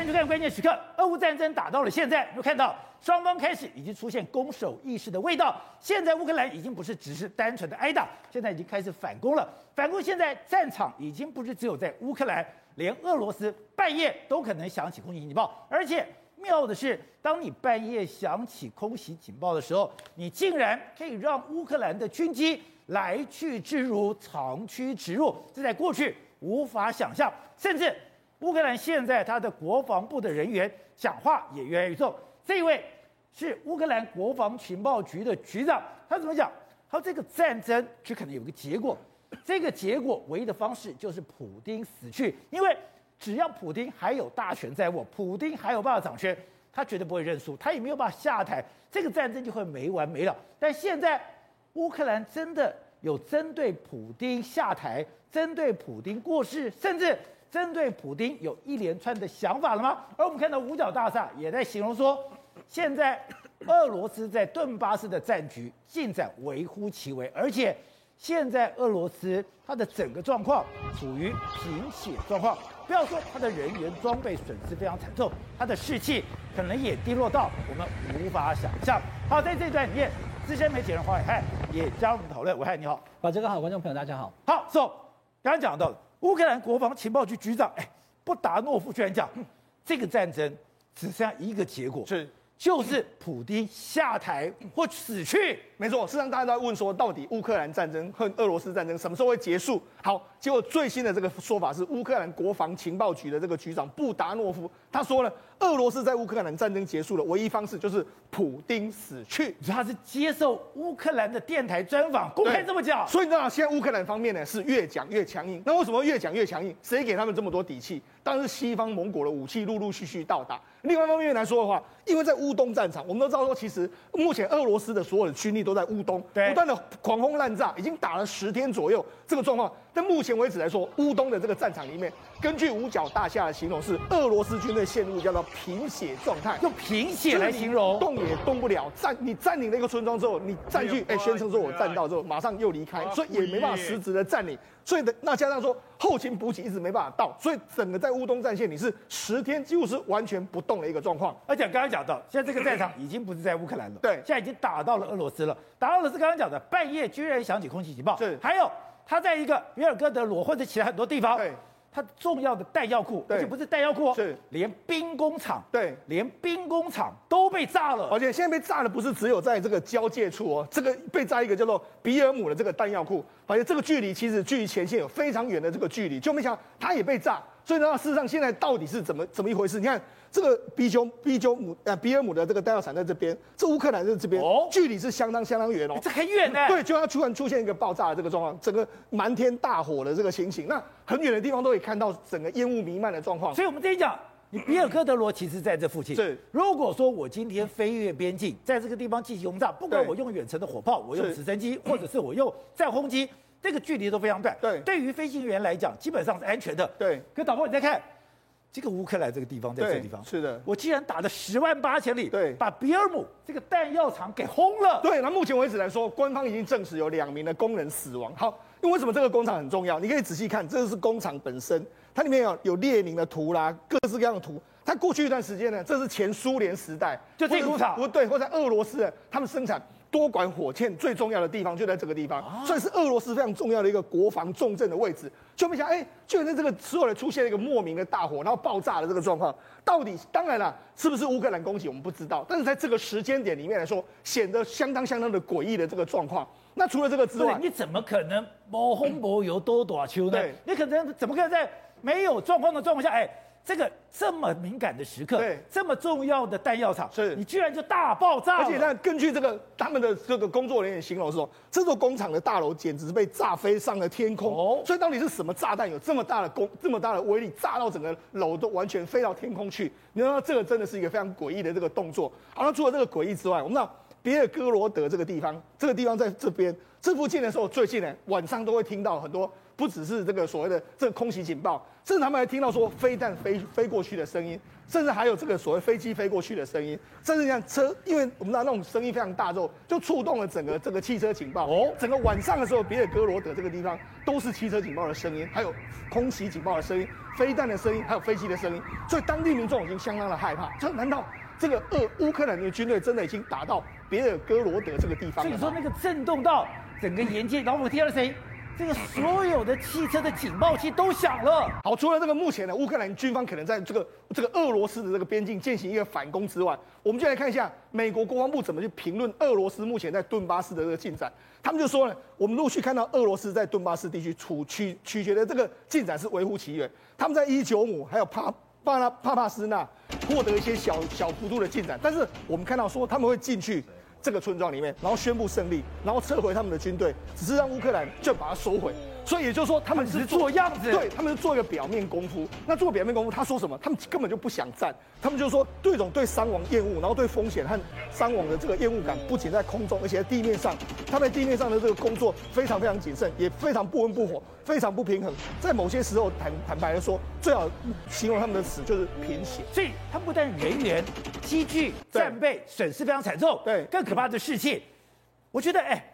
欢迎收看关键时刻。俄乌战争打到了现在，又看到双方开始已经出现攻守意识的味道。现在乌克兰已经不是只是单纯的挨打，现在已经开始反攻了。反攻现在战场已经不是只有在乌克兰，连俄罗斯半夜都可能响起空袭警报。而且妙的是，当你半夜响起空袭警报的时候，你竟然可以让乌克兰的军机来去自如、长驱直入，这在过去无法想象，甚至。乌克兰现在他的国防部的人员讲话也越来越重。这一位是乌克兰国防情报局的局长，他怎么讲？他说这个战争只可能有个结果，这个结果唯一的方式就是普丁死去，因为只要普丁还有大权在握，普丁还有办法掌权，他绝对不会认输，他也没有办法下台，这个战争就会没完没了。但现在乌克兰真的有针对普丁下台、针对普丁过世，甚至。针对普丁有一连串的想法了吗？而我们看到五角大厦也在形容说，现在俄罗斯在顿巴斯的战局进展微乎其微，而且现在俄罗斯它的整个状况处于贫血状况。不要说它的人员装备损失非常惨重，它的士气可能也低落到我们无法想象。好，在这一段里面，资深媒体人黄伟汉也加入我们讨论。伟汉你好，把这个好，观众朋友大家好。好，走、so,，刚刚讲到。乌克兰国防情报局局长哎，布达诺夫居然讲，这个战争只剩下一个结果，是就是普丁下台或死去。没错，事实上大家都在问说，到底乌克兰战争和俄罗斯战争什么时候会结束？好，结果最新的这个说法是，乌克兰国防情报局的这个局长布达诺夫他说呢，俄罗斯在乌克兰战争结束的唯一方式就是普丁死去。他是接受乌克兰的电台专访，公开这么讲。所以你知道，现在乌克兰方面呢是越讲越强硬。那为什么越讲越强硬？谁给他们这么多底气？当然是西方盟国的武器陆陆续续到达。另外一方面来说的话，因为在乌东战场，我们都知道说，其实目前俄罗斯的所有的军力都在乌东，不断的狂轰滥炸，已经打了十天左右，这个状况。但目前为止来说，乌东的这个战场里面，根据五角大厦的形容是，俄罗斯军队陷入叫做贫血状态，用贫血来形容，动也动不了。占你占领了一个村庄之后，你占据，哎，宣称说我占到之后，马上又离开，所以也没办法实质的占领。所以的那加上说后勤补给一直没办法到，所以整个在乌东战线你是十天几乎是完全不动的一个状况。而且刚刚讲到，现在这个战场已经不是在乌克兰了，对，现在已经打到了俄罗斯了。打到俄罗斯刚刚讲的半夜居然响起空袭警报，是还有。他在一个比尔哥德罗或者其他很多地方，对，他重要的弹药库，而且不是弹药库哦，是连兵工厂，对，连兵工厂都被炸了。而且现在被炸的不是只有在这个交界处哦，这个被炸一个叫做比尔姆的这个弹药库，而且这个距离其实距离前线有非常远的这个距离，就没想到它也被炸。所以呢，事实上现在到底是怎么怎么一回事？你看这个比丘比丘姆呃比尔姆的这个弹药厂在这边，这乌克兰在这边，哦，距离是相当相当远哦，这很远呢。对，就要突然出现一个爆炸的这个状况，整个满天大火的这个情形，那很远的地方都可以看到整个烟雾弥漫的状况。所以我们这一讲，你比尔科德罗其实在这附近。是，如果说我今天飞越边境，在这个地方进行轰炸，不管我用远程的火炮，我用直升机，或者是我用战轰机，这个距离都非常短。对，对于飞行员来讲，基本上是安全的。对，可导播你再看。这个乌克兰这个地方，在这个地方是的，我竟然打了十万八千里，对，把比尔姆这个弹药厂给轰了。对，那目前为止来说，官方已经证实有两名的工人死亡。好，因为为什么这个工厂很重要？你可以仔细看，这个是工厂本身，它里面有有列宁的图啦，各式各样的图。它过去一段时间呢，这是前苏联时代，就这工厂，不对，或在俄罗斯，他们生产。多管火箭最重要的地方就在这个地方，算是俄罗斯非常重要的一个国防重镇的位置。就没想哎，就在这个所有人，出现了一个莫名的大火，然后爆炸的这个状况，到底当然了，是不是乌克兰攻击我们不知道，但是在这个时间点里面来说，显得相当相当的诡异的这个状况。那除了这个之外，你怎么可能无风无油多短秋呢？你可能怎么可能在没有状况的状况下，哎？这个这么敏感的时刻，对，这么重要的弹药厂，是你居然就大爆炸。而且那，根据这个他们的这个工作人员形容说，这座工厂的大楼简直是被炸飞上了天空。哦，所以到底是什么炸弹有这么大的功，这么大的威力，炸到整个楼都完全飞到天空去？你知道这个真的是一个非常诡异的这个动作。好，那除了这个诡异之外，我们知道别尔哥罗德这个地方，这个地方在这边这附近的时候，最近呢晚上都会听到很多。不只是这个所谓的这个空袭警报，甚至他们还听到说飞弹飞飞过去的声音，甚至还有这个所谓飞机飞过去的声音，甚至像车，因为我们知道那种声音非常大之后，就触动了整个这个汽车警报。哦，整个晚上的时候，别尔哥罗德这个地方都是汽车警报的声音，还有空袭警报的声音、飞弹的声音，还有飞机的声音，所以当地民众已经相当的害怕。这难道这个俄乌克兰的军队真的已经打到别尔哥罗德这个地方？所以说那个震动到整个沿街，然后我听到了声音。这个所有的汽车的警报器都响了。好，除了这个目前的乌克兰军方可能在这个这个俄罗斯的这个边境进行一个反攻之外，我们就来看一下美国国防部怎么去评论俄罗斯目前在顿巴斯的这个进展。他们就说呢，我们陆续看到俄罗斯在顿巴斯地区处取取决的这个进展是微乎其微。他们在伊久姆还有帕帕拉帕帕斯纳获得一些小小幅度的进展，但是我们看到说他们会进去。这个村庄里面，然后宣布胜利，然后撤回他们的军队，只是让乌克兰就把它收回。所以也就是说，他们只是做样子，对，他们是做一个表面功夫。那做表面功夫，他说什么？他们根本就不想战，他们就是说对这种对伤亡厌恶，然后对风险和伤亡的这个厌恶感，不仅在空中，而且在地面上，他们在地面上的这个工作非常非常谨慎，也非常不温不火，非常不平衡。在某些时候，坦坦白的说，最好形容他们的死就是贫血。所以，他们不但人员、机具、战备损失非常惨重，对，更可怕的事情，我觉得，哎。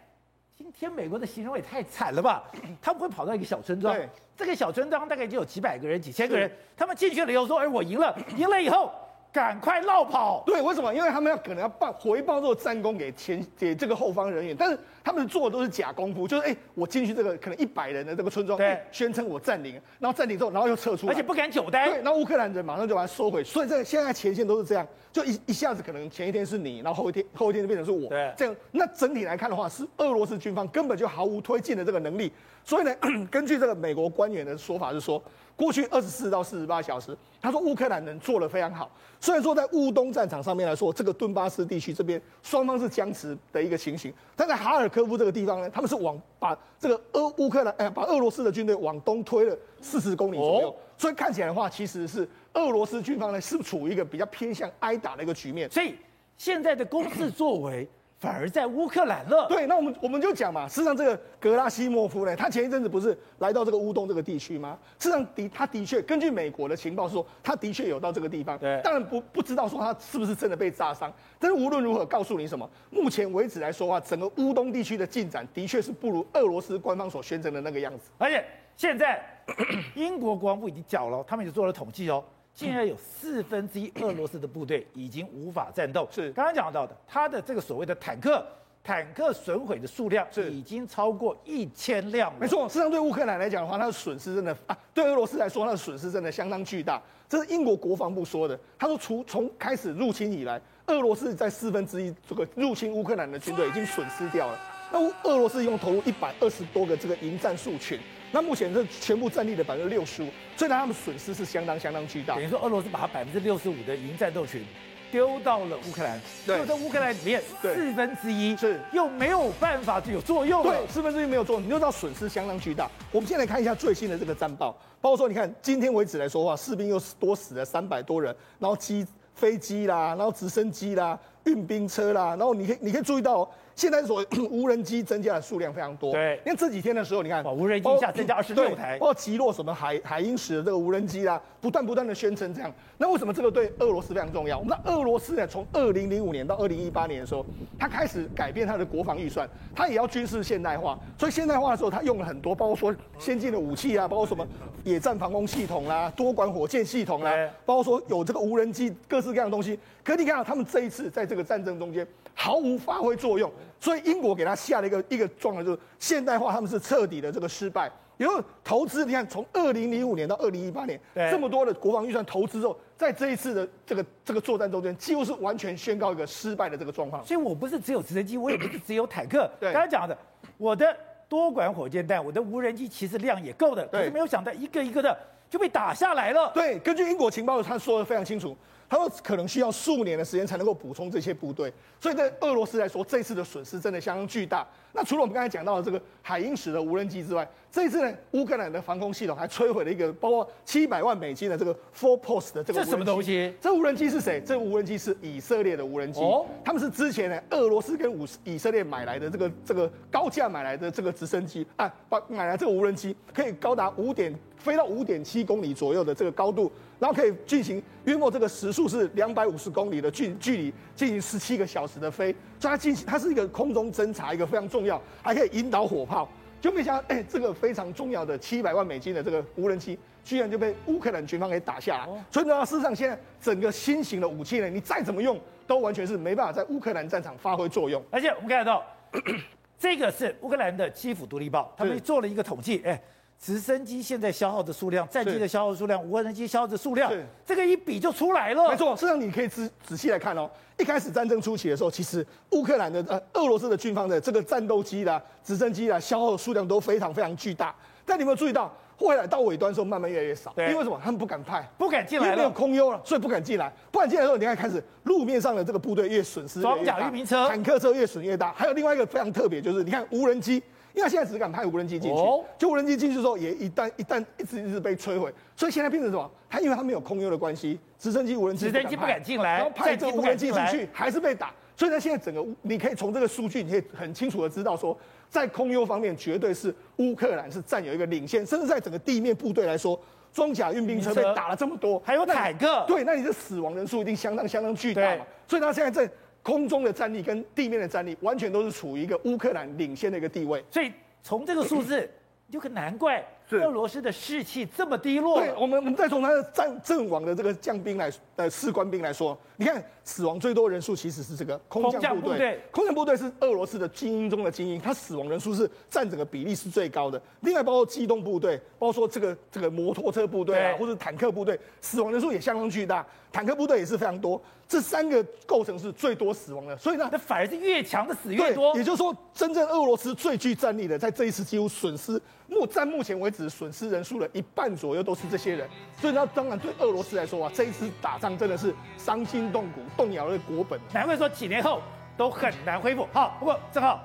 今天美国的形容也太惨了吧！他们会跑到一个小村庄，对这个小村庄大概就有几百个人、几千个人，他们进去了以后说：“哎，我赢了，赢了以后。”赶快落跑！对，为什么？因为他们要可能要报回报这个战功给前给这个后方人员，但是他们做的都是假功夫，就是哎，我进去这个可能一百人的这个村庄，对，宣称我占领，然后占领之后，然后又撤出，而且不敢久待。对，然后乌克兰人马上就把它收回，所以这个现在前线都是这样，就一一下子可能前一天是你，然后后一天后一天就变成是我，对，这样。那整体来看的话，是俄罗斯军方根本就毫无推进的这个能力。所以呢，根据这个美国官员的说法是说。过去二十四到四十八小时，他说乌克兰人做的非常好。虽然说在乌东战场上面来说，这个顿巴斯地区这边双方是僵持的一个情形，但在哈尔科夫这个地方呢，他们是往把这个俄乌克兰哎，把俄罗斯的军队往东推了四十公里左右。所以看起来的话，其实是俄罗斯军方呢是处于一个比较偏向挨打的一个局面。所以现在的攻势作为。反而在乌克兰了。对，那我们我们就讲嘛，事实上这个格拉西莫夫呢，他前一阵子不是来到这个乌东这个地区吗？事实上的他的确根据美国的情报说，他的确有到这个地方。对，当然不不知道说他是不是真的被炸伤，但是无论如何，告诉你什么，目前为止来说的话，整个乌东地区的进展的确是不如俄罗斯官方所宣称的那个样子。而且现在 英国国防部已经讲了，他们也做了统计哦。现在有四分之一俄罗斯的部队已经无法战斗。是刚刚讲到的，他的这个所谓的坦克，坦克损毁的数量是已经超过一千辆。没错，事实际上对乌克兰来讲的话，它的损失真的啊，对俄罗斯来说，它的损失真的相当巨大。这是英国国防部说的，他说除从开始入侵以来，俄罗斯在四分之一这个入侵乌克兰的军队已经损失掉了。那俄罗斯一共投入一百二十多个这个营战术群。那目前这全部战力的百分之六十五，所以他们损失是相当相当巨大。等于说，俄罗斯把他百分之六十五的营战斗群丢到了乌克兰，丢在乌克兰里面四分之一是又没有办法有作用。对，四分之一没有作用，你就知道损失相当巨大。我们现在来看一下最新的这个战报，包括说，你看今天为止来说的话，士兵又多死了三百多人，然后机飞机啦，然后直升机啦，运兵车啦，然后你可以你可以注意到。现在所 无人机增加的数量非常多，对，因为这几天的时候，你看，无人机一下增加二十六台，包括击落什么海海鹰式的这个无人机啦，不断不断的宣称这样。那为什么这个对俄罗斯非常重要？我们知道俄罗斯呢，从二零零五年到二零一八年的时候，他开始改变他的国防预算，他也要军事现代化。所以现代化的时候，他用了很多，包括说先进的武器啊，包括什么野战防空系统啦、多管火箭系统啦，包括说有这个无人机，各式各样的东西。可你看到，他们这一次在这个战争中间毫无发挥作用。所以英国给他下了一个一个状态，就是现代化他们是彻底的这个失败。因为投资，你看从二零零五年到二零一八年，这么多的国防预算投资之后，在这一次的这个这个作战中间，几乎是完全宣告一个失败的这个状况。所以我不是只有直升机，我也不是只有坦克。刚才讲的，我的多管火箭弹，我的无人机其实量也够的，可是没有想到一个一个的就被打下来了。对，根据英国情报，他说的非常清楚。他说可能需要数年的时间才能够补充这些部队，所以对俄罗斯来说，这次的损失真的相当巨大。那除了我们刚才讲到的这个海鹰式的无人机之外，这一次呢，乌克兰的防空系统还摧毁了一个包括七百万美金的这个 Four-Post 的这个。这什么东西？这无人机是谁？这无人机是以色列的无人机。哦，他们是之前呢，俄罗斯跟五以色列买来的这个这个高价买来的这个直升机啊，把买来这个无人机可以高达五点飞到五点七公里左右的这个高度，然后可以进行约莫这个时速是两百五十公里的距距离进行十七个小时的飞，所以它进行它是一个空中侦察一个非常重要，还可以引导火炮。就没想到，哎，这个非常重要的七百万美金的这个无人机，居然就被乌克兰军方给打下来。哦、所以呢，事实上现在整个新型的武器呢，你再怎么用，都完全是没办法在乌克兰战场发挥作用。而且我们看得到，这个是乌克兰的基辅独立报，他们做了一个统计，哎。直升机现在消耗的数量，战机的消耗数量，无人机消耗的数量，这个一比就出来了。没错，实际上你可以仔仔细来看哦。一开始战争初期的时候，其实乌克兰的呃俄罗斯的军方的这个战斗机啦、直升机啦，消耗的数量都非常非常巨大。但你有没有注意到，后来到尾端的时候，慢慢越来越少。对，因为什么？他们不敢派，不敢进来了，因为没有空优了，所以不敢进来。不敢进来的时候，你看开始路面上的这个部队越损失越大，装甲运兵车、坦克车越损越大。还有另外一个非常特别，就是你看无人机。因为现在只敢派无人机进去，就无人机进去之后，也一旦一旦一直一直被摧毁，所以现在变成什么？他因为他没有空优的关系，直升机、无人机、直升机不敢进来，然后派这个无人机进去还是被打。所以呢，现在整个你可以从这个数据，你可以很清楚的知道说，在空优方面绝对是乌克兰是占有一个领先，甚至在整个地面部队来说，装甲运兵车被打了这么多，还有坦克，对，那你的死亡人数一定相当相当巨大嘛。所以他现在在空中的战力跟地面的战力，完全都是处于一个乌克兰领先的一个地位。所以。从这个数字，就很难怪俄罗斯的士气这么低落。对，我们我们再从他的战阵亡的这个将兵来，呃，士官兵来说，你看死亡最多人数其实是这个空降部队。空降部队是俄罗斯的精英中的精英，他死亡人数是占整个比例是最高的。另外包括机动部队，包括说这个这个摩托车部队啊，或者坦克部队，死亡人数也相当巨大。坦克部队也是非常多，这三个构成是最多死亡的，所以呢，那反而是越强的死越多。也就是说，真正俄罗斯最具战力的，在这一次几乎损失目在目前为止损失人数的一半左右都是这些人。所以呢，当然对俄罗斯来说啊，这一次打仗真的是伤筋动骨，动摇了国本。难怪说几年后都很难恢复。好，不过正好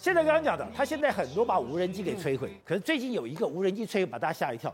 现在刚刚讲的，他现在很多把无人机给摧毁，可是最近有一个无人机摧毁，把大家吓一跳，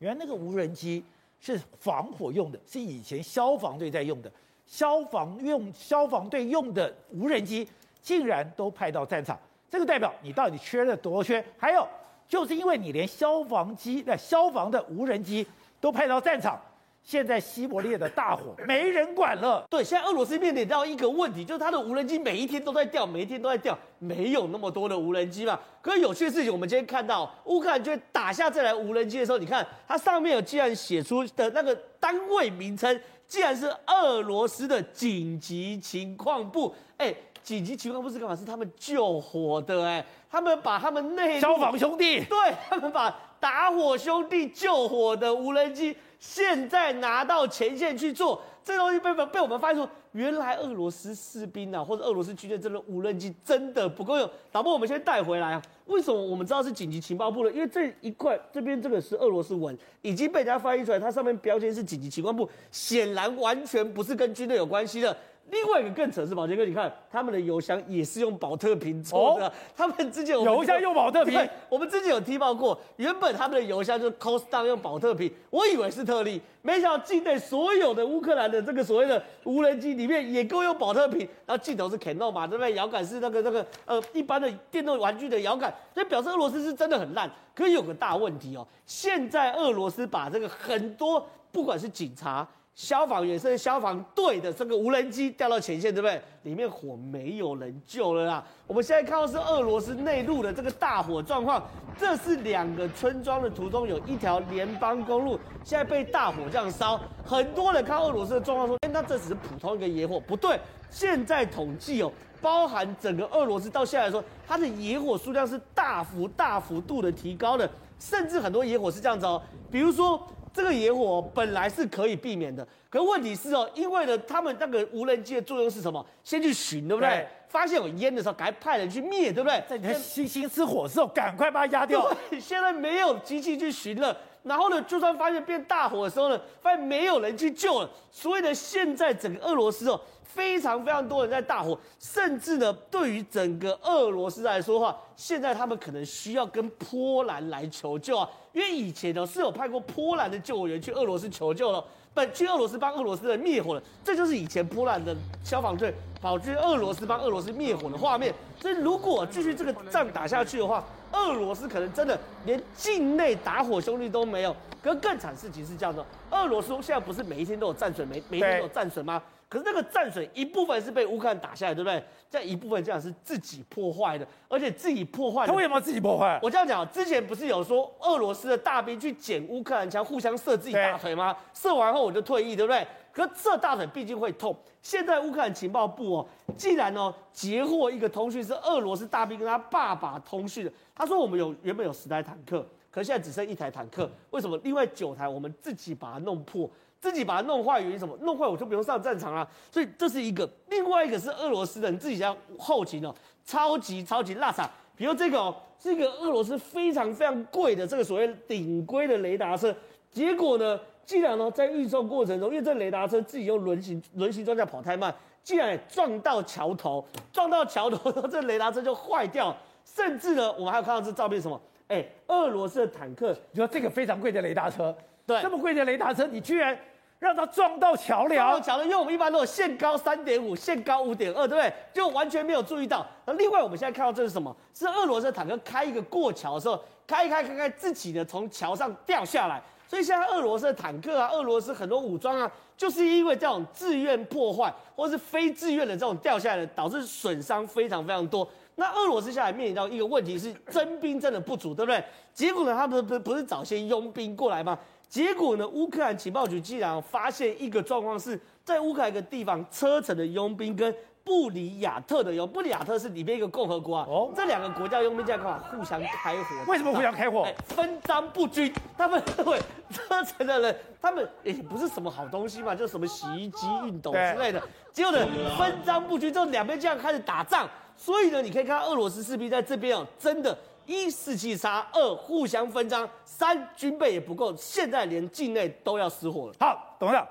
原来那个无人机。是防火用的，是以前消防队在用的，消防用消防队用的无人机，竟然都派到战场，这个代表你到底缺了多缺？还有，就是因为你连消防机、那消防的无人机都派到战场。现在西伯利亚的大火 没人管了。对，现在俄罗斯面临到一个问题，就是它的无人机每一天都在掉，每一天都在掉，没有那么多的无人机嘛。可是有趣的事情，我们今天看到乌克兰就打下这台无人机的时候，你看它上面有竟然写出的那个单位名称，竟然是俄罗斯的紧急情况部。哎，紧急情况部是干嘛？是他们救火的。哎，他们把他们内消防兄弟，对，他们把打火兄弟救火的无人机。现在拿到前线去做这东西，被被我们发现说，原来俄罗斯士兵啊，或者俄罗斯军队这个无人机真的不够用。导播，我们先带回来啊。为什么我们知道是紧急情报部的？因为这一块这边这个是俄罗斯文，已经被人家翻译出来，它上面标签是紧急情报部，显然完全不是跟军队有关系的。另外一个更扯是宝杰哥，你看他们的油箱也是用宝特瓶做的。哦、他们之前有油箱用宝特瓶，我们之前有踢爆过。原本他们的油箱就是 cost down 用宝特瓶，我以为是特例，没想到境内所有的乌克兰的这个所谓的无人机里面也够用宝特瓶。然后镜头是 Canon 嘛，对不对？摇杆是那个那个呃一般的电动玩具的摇杆，所以表示俄罗斯是真的很烂。可是有个大问题哦，现在俄罗斯把这个很多不管是警察。消防员甚至消防队的这个无人机掉到前线，对不对？里面火没有人救了啦。我们现在看到是俄罗斯内陆的这个大火状况，这是两个村庄的途中有一条联邦公路，现在被大火这样烧。很多人看俄罗斯的状况说，哎，那这只是普通一个野火，不对。现在统计哦，包含整个俄罗斯到现在来说，它的野火数量是大幅大幅度的提高的，甚至很多野火是这样子哦，比如说。这个野火本来是可以避免的，可问题是哦，因为呢，他们那个无人机的作用是什么？先去寻，对不对？对，发现有烟的时候，赶快派人去灭，对不对？在你看星星吃火的时候，赶快把它压掉。现在没有机器去寻了，然后呢，就算发现变大火的时候呢，发现没有人去救了。所以呢，现在整个俄罗斯哦，非常非常多人在大火，甚至呢，对于整个俄罗斯来说的话，现在他们可能需要跟波兰来求救啊，因为以前呢是有派过波兰的救火员去俄罗斯求救了。本去俄罗斯帮俄罗斯人灭火了，这就是以前波兰的消防队跑去俄罗斯帮俄罗斯灭火的画面。所以如果继续这个仗打下去的话，俄罗斯可能真的连境内打火兄弟都没有。可是更惨事情是这样的，俄罗斯现在不是每一天都有战损，每每一天都有战损吗？可是那个战损一部分是被乌克兰打下来，对不对？这一部分这样是自己破坏的，而且自己破坏。他为什么自己破坏？我这样讲，之前不是有说俄罗斯的大兵去捡乌克兰枪，互相射自己大腿吗？射完后我就退役，对不对？可是射大腿毕竟会痛。现在乌克兰情报部哦，既然哦截获一个通讯是俄罗斯大兵跟他爸爸通讯的，他说我们有原本有十台坦克，可现在只剩一台坦克，为什么？另外九台我们自己把它弄破。自己把它弄坏，原因什么？弄坏我就不用上战场了。所以这是一个，另外一个是俄罗斯人自己家后勤哦，超级超级拉萨。比如这个哦，是一个俄罗斯非常非常贵的这个所谓顶规的雷达车。结果呢，既然呢在运送过程中，因为这雷达车自己用轮型轮型装甲跑太慢，竟然也撞到桥头，撞到桥头，这雷达车就坏掉。甚至呢，我们还有看到这照片什么？哎，俄罗斯的坦克，你说这个非常贵的雷达车。对，这么贵的雷达车，你居然让它撞到桥梁？桥梁，因为我们一般都有限高三点五，限高五点二，对不对？就完全没有注意到。那另外，我们现在看到这是什么？是俄罗斯的坦克开一个过桥的时候，开一开开开，自己呢从桥上掉下来。所以现在俄罗斯的坦克啊，俄罗斯很多武装啊，就是因为这种自愿破坏或是非自愿的这种掉下来的，导致损伤非常非常多。那俄罗斯现在面临到一个问题是征兵真的不足，对不对？结果呢，他们不是不是找些佣兵过来吗？结果呢，乌克兰情报局竟然发现一个状况是在乌克兰一个地方，车臣的佣兵跟布里亚特的有，布里亚特是里面一个共和国啊。哦，这两个国家用兵这样干嘛？互相开火？为什么互相开火？分赃不均。他们认为车臣的人，他们也不是什么好东西嘛，就什么洗衣机、熨斗之类的。结果呢，分赃不均，之后两边这样开始打仗。所以呢，你可以看到俄罗斯士兵在这边哦，真的，一士气差，二互相分赃，三军备也不够，现在连境内都要失火了。好，董事长，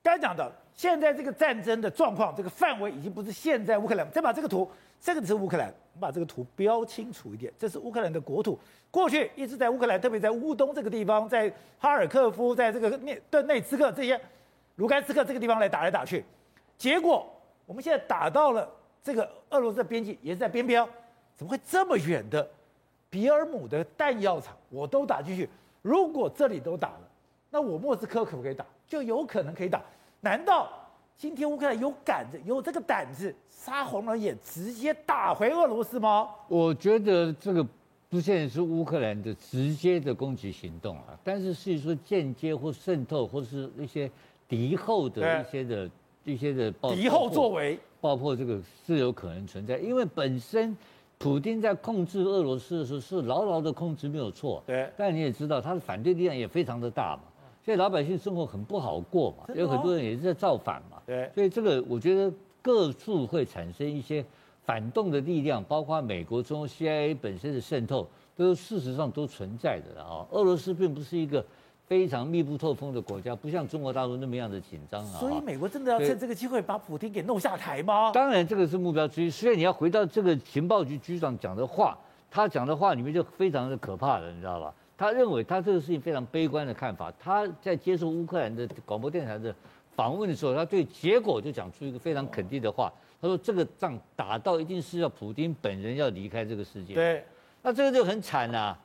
该讲的，现在这个战争的状况，这个范围已经不是现在乌克兰。再把这个图，这个是乌克兰，我们把这个图标清楚一点，这是乌克兰的国土。过去一直在乌克兰，特别在乌东这个地方，在哈尔科夫，在这个涅顿内茨克这些卢甘斯克这个地方来打来打去，结果我们现在打到了。这个俄罗斯的边境也是在边边，怎么会这么远的比尔姆的弹药厂我都打进去？如果这里都打了，那我莫斯科可不可以打？就有可能可以打。难道今天乌克兰有胆子、有这个胆子杀红了眼，直接打回俄罗斯吗？我觉得这个不见得是乌克兰的直接的攻击行动啊，但是是说间接或渗透，或是一些敌后的一些的。一些的敌后作为，爆破这个是有可能存在，因为本身普京在控制俄罗斯的时候是牢牢的控制没有错，对。但你也知道他的反对力量也非常的大嘛，现在老百姓生活很不好过嘛，有很多人也是在造反嘛，对。所以这个我觉得各处会产生一些反动的力量，包括美国中 CIA 本身的渗透，都事实上都存在的啊。俄罗斯并不是一个。非常密不透风的国家，不像中国大陆那么样的紧张啊。所以美国真的要趁这个机会把普京给弄下台吗？当然，这个是目标之一。所以你要回到这个情报局局长讲的话，他讲的话里面就非常的可怕了，你知道吧？他认为他这个事情非常悲观的看法。他在接受乌克兰的广播电台的访问的时候，他对结果就讲出一个非常肯定的话。他说：“这个仗打到一定是要普京本人要离开这个世界。”对，那这个就很惨啊。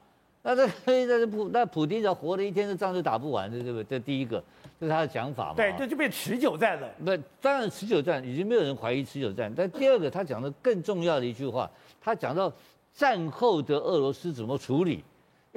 那这那这普那普京只要活了一天，这仗就打不完，对不对？这第一个，这是他的讲法嘛。对，这就变持久战了。不，当然持久战已经没有人怀疑持久战。但第二个，他讲的更重要的一句话，他讲到战后的俄罗斯怎么处理，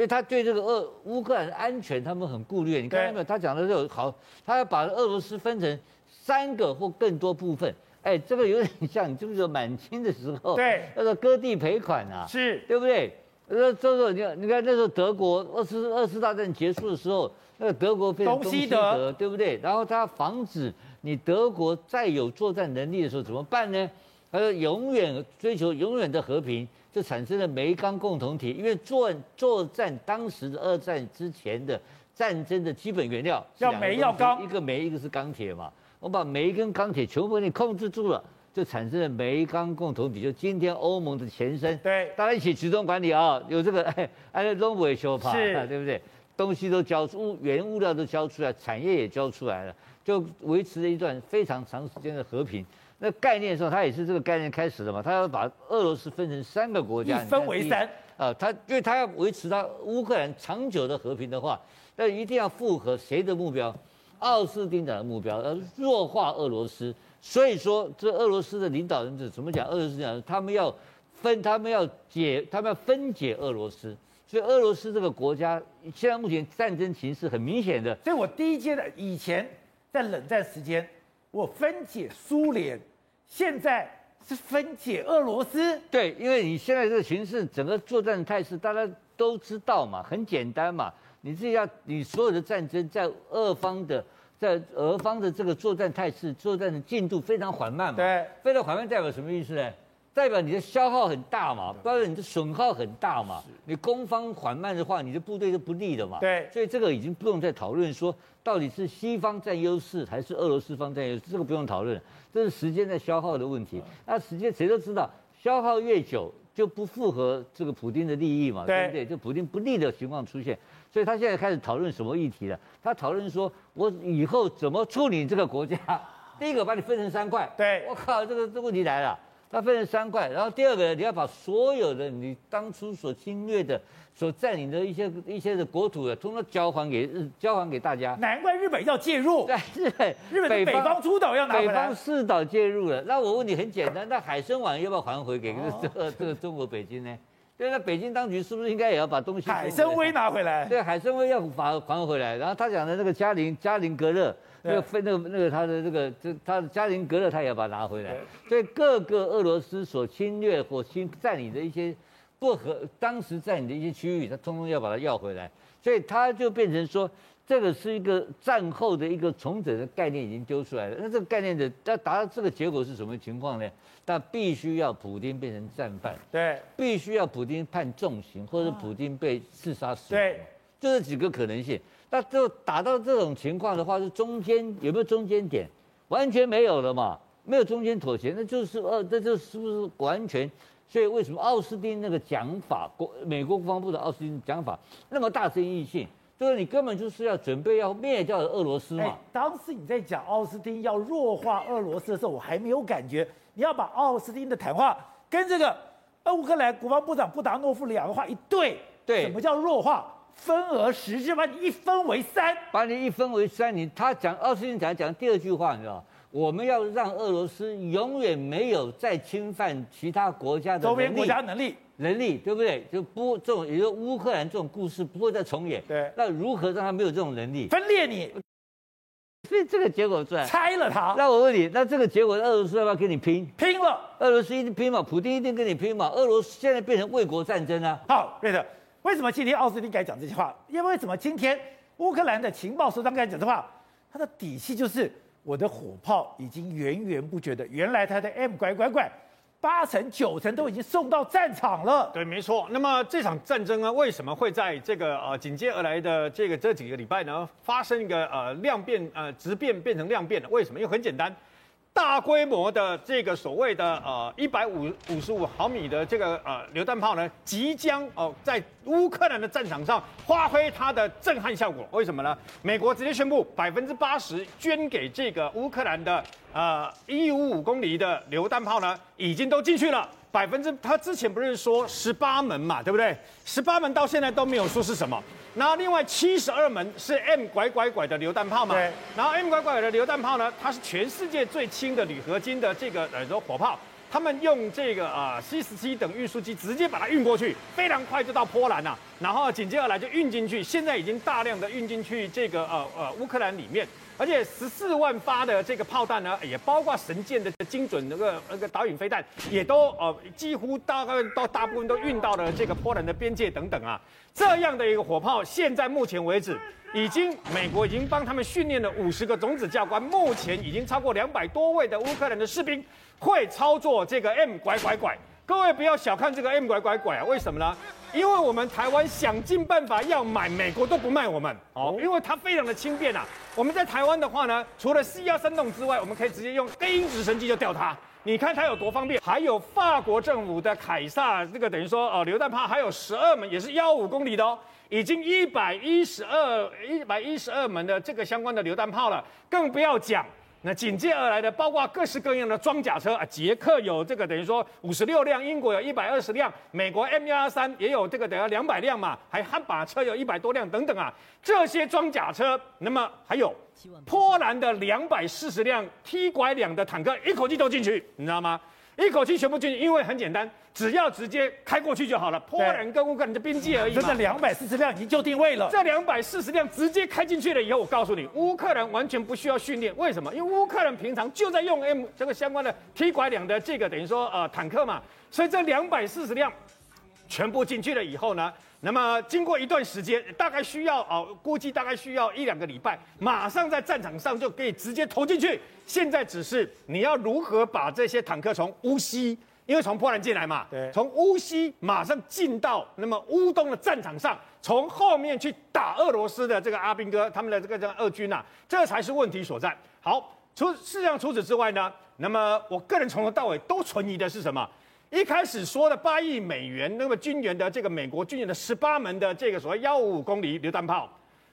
因为他对这个俄乌克兰的安全他们很顾虑。你看到没有？他讲的就好，他要把俄罗斯分成三个或更多部分。哎，这个有点像你就是说满清的时候，对，那个割地赔款啊，是对不对？那这时候你看，你看那时候德国二次二次大战结束的时候，那个德国非常东西德，对不对？然后他防止你德国再有作战能力的时候怎么办呢？他说永远追求永远的和平，就产生了煤钢共同体。因为作作战当时的二战之前的战争的基本原料要煤要钢，一个煤一个是钢铁嘛。我把煤跟钢铁全部给你控制住了，就产生了煤钢共同体，就今天欧盟的前身。对，大家一起集中管理啊，有这个 哎哎龙尾修法，是，对不对？东西都交出，原物料都交出来，产业也交出来了，就维持了一段非常长时间的和平。那概念的时候，他也是这个概念开始的嘛，他要把俄罗斯分成三个国家，一分为三。啊，他因为他要维持他乌克兰长久的和平的话，那一定要符合谁的目标？奥斯汀讲的目标，呃，弱化俄罗斯。所以说，这俄罗斯的领导人是怎么讲？俄罗斯讲，他们要分，他们要解，他们要分解俄罗斯。所以，俄罗斯这个国家现在目前战争形势很明显的。所以我第一阶段以前在冷战时间，我分解苏联，现在。是分解俄罗斯，对，因为你现在这个形势，整个作战态势大家都知道嘛，很简单嘛。你自己要，你所有的战争在俄方的，在俄方的这个作战态势、作战的进度非常缓慢嘛。对，非常缓慢代表什么意思呢？代表你的消耗很大嘛，代表你的损耗很大嘛。你攻方缓慢的话，你的部队就不利的嘛。对，所以这个已经不用再讨论说到底是西方占优势还是俄罗斯方占优势，这个不用讨论，这是时间在消耗的问题。那时间谁都知道，消耗越久就不符合这个普丁的利益嘛，对不对？就普丁不利的情况出现，所以他现在开始讨论什么议题了？他讨论说我以后怎么处理这个国家？第一个把你分成三块，对，我靠，这个这问题来了。它分成三块，然后第二个，你要把所有的你当初所侵略的、所占领的一些一些的国土的，通通交还给日，交还给大家。难怪日本要介入。对，日本日本北方诸岛要拿回来。北方四岛介入了，那我问你很简单，那海参崴要不要还回给这个这个中国北京呢？对，那北京当局是不是应该也要把东西？海参崴拿回来。对，海参崴要还还回来。然后他讲的那个嘉陵嘉陵格勒。那个非那个那个他的这个这他的嘉陵格勒他也要把它拿回来，所以各个俄罗斯所侵略或侵占领的一些不合当时占领的一些区域，他通通要把它要回来，所以他就变成说，这个是一个战后的一个重整的概念已经丢出来了。那这个概念的要达到这个结果是什么情况呢？那必须要普京变成战犯，对，必须要普京判重刑，或者普京被刺杀死，对，就这几个可能性。那就打到这种情况的话，是中间有没有中间点？完全没有了嘛，没有中间妥协，那就是呃，这就是不是完全？所以为什么奥斯汀那个讲法，国美国国防部的奥斯汀讲法那么大争议性？就是你根本就是要准备要灭掉俄罗斯嘛。欸，当时你在讲奥斯汀要弱化俄罗斯的时候，我还没有感觉。你要把奥斯汀的谈话跟这个乌克兰国防部长布达诺夫两个话一对，对，什么叫弱化？分而食之，把你一分为三，把你一分为三。你他讲奥斯汀讲讲第二句话，你知道我们要让俄罗斯永远没有再侵犯其他国家的周边国家能力，能力对不对？就不这种，也就乌克兰这种故事不会再重演。对，那如何让他没有这种能力？分裂你，所以这个结果出来，拆了他。那我问你，那这个结果，俄罗斯要不要跟你拼？拼了，俄罗斯一定拼嘛？普京一定跟你拼嘛？俄罗斯现在变成卫国战争啊！好，瑞德。为什么今天奥斯汀敢讲这些话？因为为什么今天乌克兰的情报首长敢讲这话？他的底气就是我的火炮已经源源不绝的，原来他的 M 拐拐拐八成九成都已经送到战场了。对，没错。那么这场战争呢，为什么会在这个呃紧接而来的这个这几个礼拜呢，发生一个呃量变呃质变变成量变了？为什么？因为很简单。大规模的这个所谓的呃一百五五十五毫米的这个呃榴弹炮呢，即将哦在乌克兰的战场上发挥它的震撼效果。为什么呢？美国直接宣布百分之八十捐给这个乌克兰的呃一五五公里的榴弹炮呢，已经都进去了。百分之他之前不是说十八门嘛，对不对？十八门到现在都没有说是什么。然后另外七十二门是 M 拐拐拐的榴弹炮嘛？对。然后 M 拐拐拐的榴弹炮呢，它是全世界最轻的铝合金的这个呃说火炮，他们用这个呃 C 十七等运输机直接把它运过去，非常快就到波兰了。然后紧接而来就运进去，现在已经大量的运进去这个呃呃乌克兰里面。而且十四万发的这个炮弹呢，也包括神剑的精准那个那个导引飞弹，也都呃几乎大概到大部分都运到了这个波兰的边界等等啊。这样的一个火炮，现在目前为止，已经美国已经帮他们训练了五十个种子教官，目前已经超过两百多位的乌克兰的士兵会操作这个 M 拐拐拐。各位不要小看这个 M 拐拐拐啊，为什么呢？因为我们台湾想尽办法要买，美国都不卖我们哦，因为它非常的轻便啊。我们在台湾的话呢，除了 C 幺三洞之外，我们可以直接用低音直升机就吊它。你看它有多方便。还有法国政府的凯撒，这个等于说哦，榴弹炮还有十二门，也是幺五公里的哦，已经一百一十二一百一十二门的这个相关的榴弹炮了，更不要讲。那紧接而来的，包括各式各样的装甲车啊，捷克有这个等于说五十六辆，英国有一百二十辆，美国 M 幺幺三也有这个等于两百辆嘛，还悍马车有一百多辆等等啊，这些装甲车，那么还有波兰的两百四十辆 T 拐两的坦克，一口气都进去，你知道吗？一口气全部进去，因为很简单，只要直接开过去就好了。波兰跟乌克兰的边界而已嘛。这两百四十辆已经就定位了。这两百四十辆直接开进去了以后，我告诉你，乌克兰完全不需要训练。为什么？因为乌克兰平常就在用 M 这个相关的 T 拐两的这个等于说呃坦克嘛，所以这两百四十辆全部进去了以后呢，那么经过一段时间，大概需要哦，估计大概需要一两个礼拜，马上在战场上就可以直接投进去。现在只是你要如何把这些坦克从乌西，因为从波兰进来嘛，对，从乌西马上进到那么乌东的战场上，从后面去打俄罗斯的这个阿兵哥他们的这个这个俄军啊，这才是问题所在。好，除事实上除此之外呢，那么我个人从头到尾都存疑的是什么？一开始说的八亿美元那么军援的这个美国军援的十八门的这个所谓幺五五公里榴弹炮。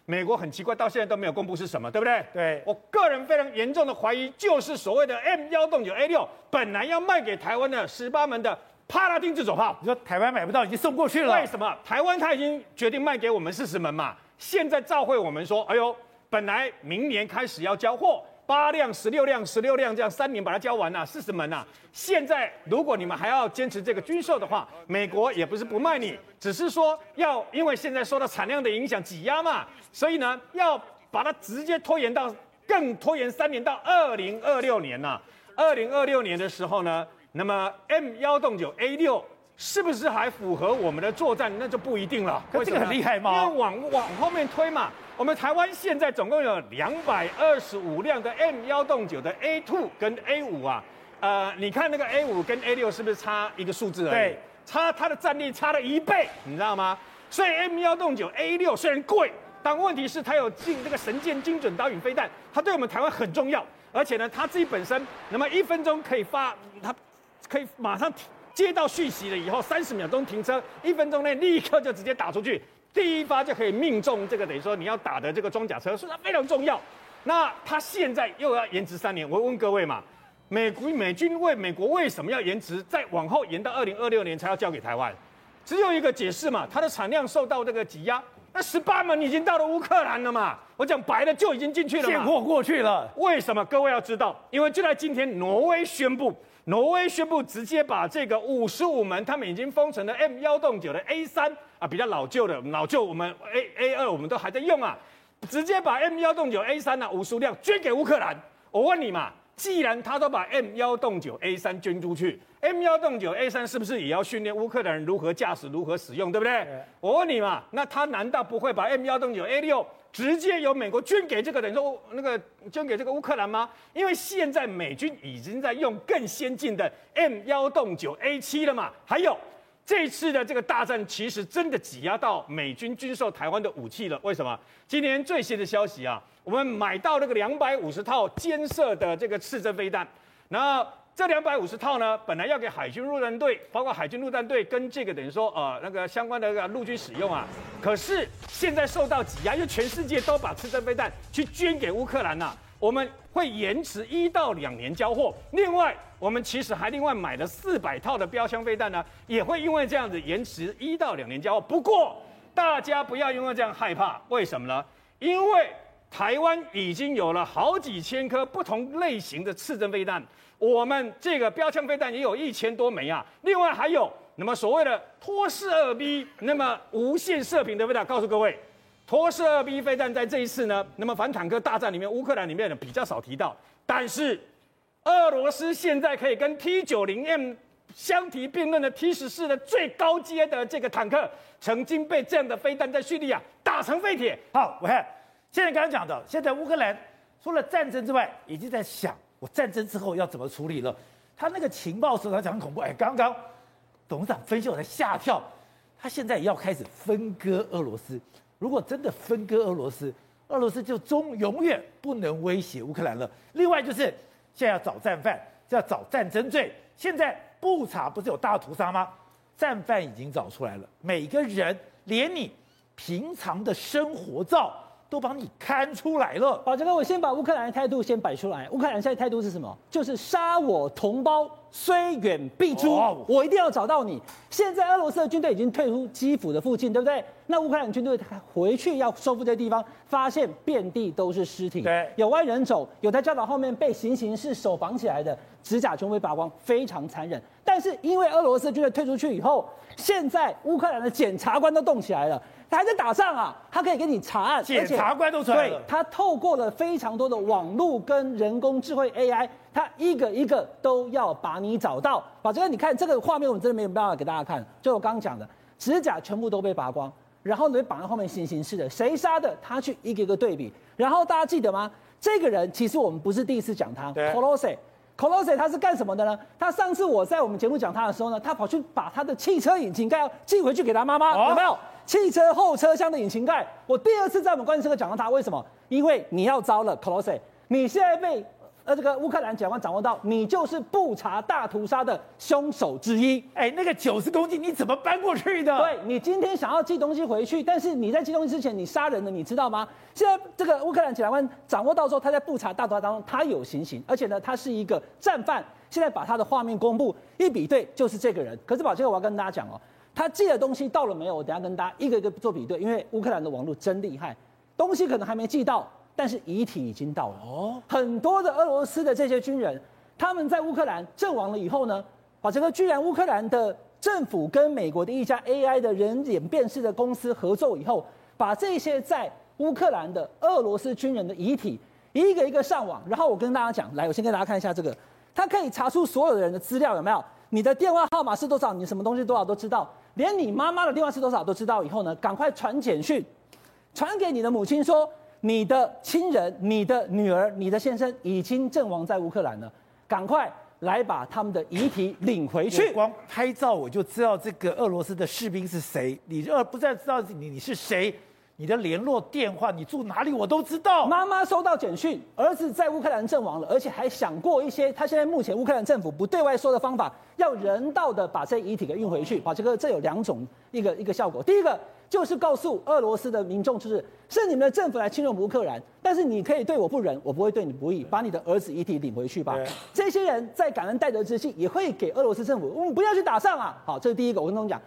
美国很奇怪，到现在都没有公布是什么，对不对？对，我个人非常严重的怀疑，就是所谓的 M 幺洞九 A 六，本来要卖给台湾的十八门的帕拉丁自走炮，你说台湾买不到，已经送过去了。为什么？台湾他已经决定卖给我们四十门嘛，现在召回我们说，哎呦，本来明年开始要交货。八辆、十六辆、十六辆，这样三年把它交完了，四十门呐。现在如果你们还要坚持这个军售的话，美国也不是不卖你，只是说要因为现在受到产量的影响挤压嘛，所以呢要把它直接拖延到更拖延三年到二零二六年呐。二零二六年的时候呢，那么 M 幺洞九 A 六是不是还符合我们的作战，那就不一定了。可这个很厉害吗？因为往往后面推嘛。我们台湾现在总共有两百二十五辆的 M 幺洞九的 A two 跟 A 五啊，呃，你看那个 A 五跟 A 六是不是差一个数字而已？对，差它的战力差了一倍，你知道吗？所以 M 幺洞九 A 六虽然贵，但问题是它有进这个神剑精准导引飞弹，它对我们台湾很重要，而且呢，它自己本身那么一分钟可以发，它可以马上接到讯息了以后，三十秒钟停车，一分钟内立刻就直接打出去。第一发就可以命中这个，等于说你要打的这个装甲车，所以它非常重要。那它现在又要延迟三年，我问各位嘛，美国美军为美国为什么要延迟，再往后延到二零二六年才要交给台湾？只有一个解释嘛，它的产量受到这个挤压。那十八门已经到了乌克兰了嘛，我讲白了就已经进去了嘛，现货过去了。为什么？各位要知道，因为就在今天，挪威宣布。挪威宣布直接把这个五十五门他们已经封存的 M 幺洞九的 A 三啊，比较老旧的老旧，我们 A A 二我们都还在用啊，直接把 M 幺洞九 A 三呢五十辆捐给乌克兰。我问你嘛，既然他都把 M 幺洞九 A 三捐出去，M 幺洞九 A 三是不是也要训练乌克兰人如何驾驶、如何使用，对不对？对我问你嘛，那他难道不会把 M 幺洞九 A 六？直接由美国捐给这个等于说那个捐给这个乌克兰吗？因为现在美军已经在用更先进的 M 幺洞九 A 七了嘛。还有这次的这个大战，其实真的挤压到美军军售台湾的武器了。为什么？今天最新的消息啊，我们买到那个两百五十套肩射的这个刺针飞弹，然后。这两百五十套呢，本来要给海军陆战队，包括海军陆战队跟这个等于说呃那个相关的陆军使用啊。可是现在受到挤压，因为全世界都把刺针飞弹去捐给乌克兰呐，我们会延迟一到两年交货。另外，我们其实还另外买了四百套的标枪飞弹呢，也会因为这样子延迟一到两年交货。不过大家不要因为这样害怕，为什么呢？因为台湾已经有了好几千颗不同类型的刺针飞弹。我们这个标枪飞弹也有一千多枚啊，另外还有那么所谓的托式二 B，那么无限射频的飞弹，告诉各位，托式二 B 飞弹在这一次呢，那么反坦克大战里面，乌克兰里面呢比较少提到，但是俄罗斯现在可以跟 T 九零 M 相提并论的 T 十四的最高阶的这个坦克，曾经被这样的飞弹在叙利亚打成废铁。好，我看现在刚刚讲的，现在乌克兰除了战争之外，已经在想。我战争之后要怎么处理了？他那个情报时候他讲很恐怖。哎，刚刚董事长分析我在吓跳，他现在要开始分割俄罗斯。如果真的分割俄罗斯，俄罗斯就终永远不能威胁乌克兰了。另外就是现在要找战犯，要找战争罪。现在布查不是有大屠杀吗？战犯已经找出来了，每个人连你平常的生活照都帮你看出来了。宝杰哥，我先把乌克兰的态度先摆出来。乌克兰现在态度是什么？就是杀我同胞，虽远必诛。哦、我一定要找到你。现在俄罗斯的军队已经退出基辅的附近，对不对？那乌克兰军队回去要收复这地方，发现遍地都是尸体，对，有外人走，有在教堂后面被行刑士手绑起来的，指甲全被拔光，非常残忍。但是因为俄罗斯军队退出去以后，现在乌克兰的检察官都动起来了。他还在打仗啊，他可以给你查案，检察官都出来了。对，他透过了非常多的网络跟人工智慧 AI，他一个一个都要把你找到。宝杰哥，你看这个画面，我们真的没有办法给大家看。就我刚刚讲的，指甲全部都被拔光，然后呢绑在后面行刑式的，谁杀的？他去一个一个对比。然后大家记得吗？这个人其实我们不是第一次讲他。c o l o s e c o l o s e 他是干什么的呢？他上次我在我们节目讲他的时候呢，他跑去把他的汽车引擎盖要寄回去给他妈妈，哦、有没有？汽车后车厢的引擎盖。我第二次在我们关键时刻讲到他，为什么？因为你要招了，Kolosy，你现在被。呃，这个乌克兰检察官掌握到你就是布查大屠杀的凶手之一。哎，那个九十公斤你怎么搬过去的？对，你今天想要寄东西回去，但是你在寄东西之前你杀人了，你知道吗？现在这个乌克兰检察官掌握到之后，他在布查大屠杀当中他有行刑，而且呢，他是一个战犯。现在把他的画面公布一比对，就是这个人。可是宝杰哥，我要跟大家讲哦，他寄的东西到了没有？我等下跟大家一个一个做比对，因为乌克兰的网络真厉害，东西可能还没寄到。但是遗体已经到了哦，很多的俄罗斯的这些军人，他们在乌克兰阵亡了以后呢，把这个居然乌克兰的政府跟美国的一家 AI 的人脸辨识的公司合作以后，把这些在乌克兰的俄罗斯军人的遗体一个一个上网，然后我跟大家讲，来，我先跟大家看一下这个，他可以查出所有的人的资料，有没有？你的电话号码是多少？你什么东西多少都知道，连你妈妈的电话是多少都知道。以后呢，赶快传简讯，传给你的母亲说。你的亲人、你的女儿、你的先生已经阵亡在乌克兰了，赶快来把他们的遗体领回去。光拍照我就知道这个俄罗斯的士兵是谁，你这不再知道你你是谁，你的联络电话，你住哪里我都知道。妈妈收到简讯，儿子在乌克兰阵亡了，而且还想过一些，他现在目前乌克兰政府不对外说的方法，要人道的把这遗体给运回去。把这个这有两种一个一个效果，第一个。就是告诉俄罗斯的民众，就是是你们的政府来侵略乌克兰，但是你可以对我不仁，我不会对你不义，把你的儿子遗体领回去吧。这些人在感恩戴德之际，也会给俄罗斯政府，我们不要去打仗啊。好，这是第一个。我跟他们讲，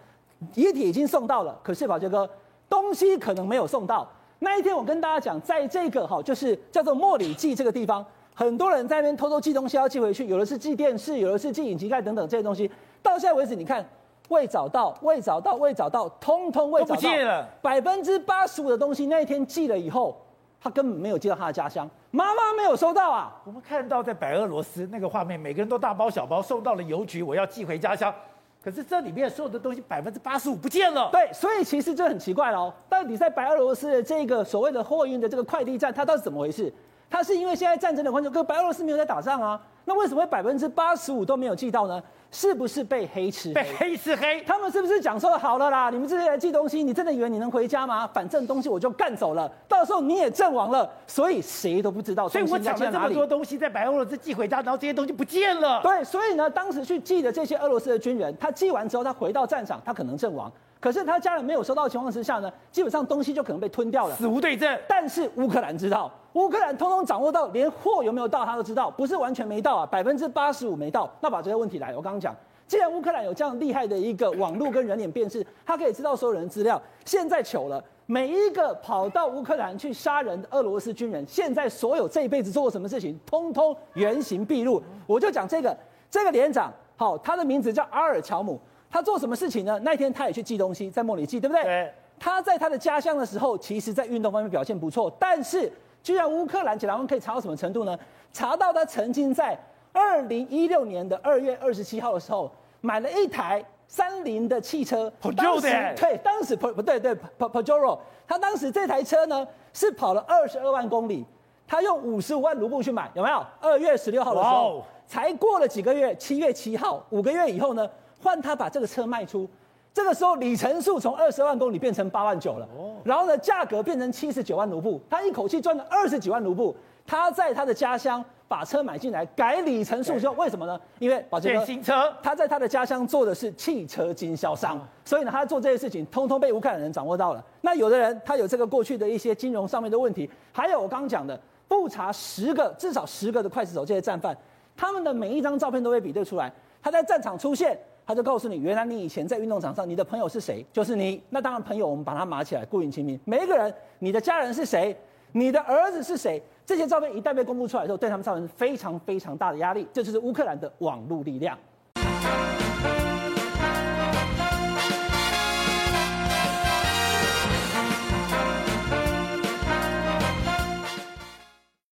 遗体已经送到了，可是宝杰哥，东西可能没有送到。那一天我跟大家讲，在这个哈，就是叫做莫里季这个地方，很多人在那边偷偷寄东西要寄回去，有的是寄电视，有的是寄引擎盖等等这些东西。到现在为止，你看。未找到，未找到，未找到，通通未找到。不见了。百分之八十五的东西，那一天寄了以后，他根本没有寄到他的家乡，妈妈没有收到啊。我们看到在白俄罗斯那个画面，每个人都大包小包送到了邮局，我要寄回家乡。可是这里面所有的东西，百分之八十五不见了。对，所以其实这很奇怪哦，到底在白俄罗斯的这个所谓的货运的这个快递站，它到底是怎么回事？它是因为现在战争的关系，跟白俄罗斯没有在打仗啊？那为什么会百分之八十五都没有寄到呢？是不是被黑吃黑？被黑吃黑？他们是不是讲说好了啦？你们这些人寄东西，你真的以为你能回家吗？反正东西我就干走了，到时候你也阵亡了，所以谁都不知道。所以我讲了这么多东西在白俄罗斯寄回家，然后这些东西不见了。对，所以呢，当时去寄的这些俄罗斯的军人，他寄完之后，他回到战场，他可能阵亡。可是他家人没有收到的情况之下呢，基本上东西就可能被吞掉了，死无对证。但是乌克兰知道，乌克兰通通掌握到，连货有没有到他都知道，不是完全没到啊，百分之八十五没到。那把这个问题来，我刚刚讲，既然乌克兰有这样厉害的一个网络跟人脸辨识，他可以知道所有人的资料。现在糗了，每一个跑到乌克兰去杀人的俄罗斯军人，现在所有这一辈子做过什么事情，通通原形毕露。我就讲这个，这个连长，好，他的名字叫阿尔乔姆。他做什么事情呢？那天他也去寄东西，在莫里寄，对不对？对。他在他的家乡的时候，其实在运动方面表现不错，但是居然乌克兰检察官可以查到什么程度呢？查到他曾经在二零一六年的二月二十七号的时候，买了一台三菱的汽车。Peugeot 对，当时不对对 Peugeot 他当时这台车呢是跑了二十二万公里，他用五十五万卢布去买，有没有？二月十六号的时候才过了几个月，七月七号，五个月以后呢？换他把这个车卖出，这个时候里程数从二十万公里变成八万九了，然后呢，价格变成七十九万卢布，他一口气赚了二十几万卢布。他在他的家乡把车买进来，改里程数之后，为什么呢？因为宝杰哥新车，他在他的家乡做的是汽车经销商，所以呢，他做这些事情，通通被乌克兰人掌握到了。那有的人他有这个过去的一些金融上面的问题，还有我刚刚讲的，不查十个至少十个的刽子手这些战犯，他们的每一张照片都会比对出来，他在战场出现。他就告诉你，原来你以前在运动场上，你的朋友是谁？就是你。那当然，朋友我们把它码起来，顾影清明。每一个人，你的家人是谁？你的儿子是谁？这些照片一旦被公布出来之后，对他们造成非常非常大的压力。这就是乌克兰的网络力量。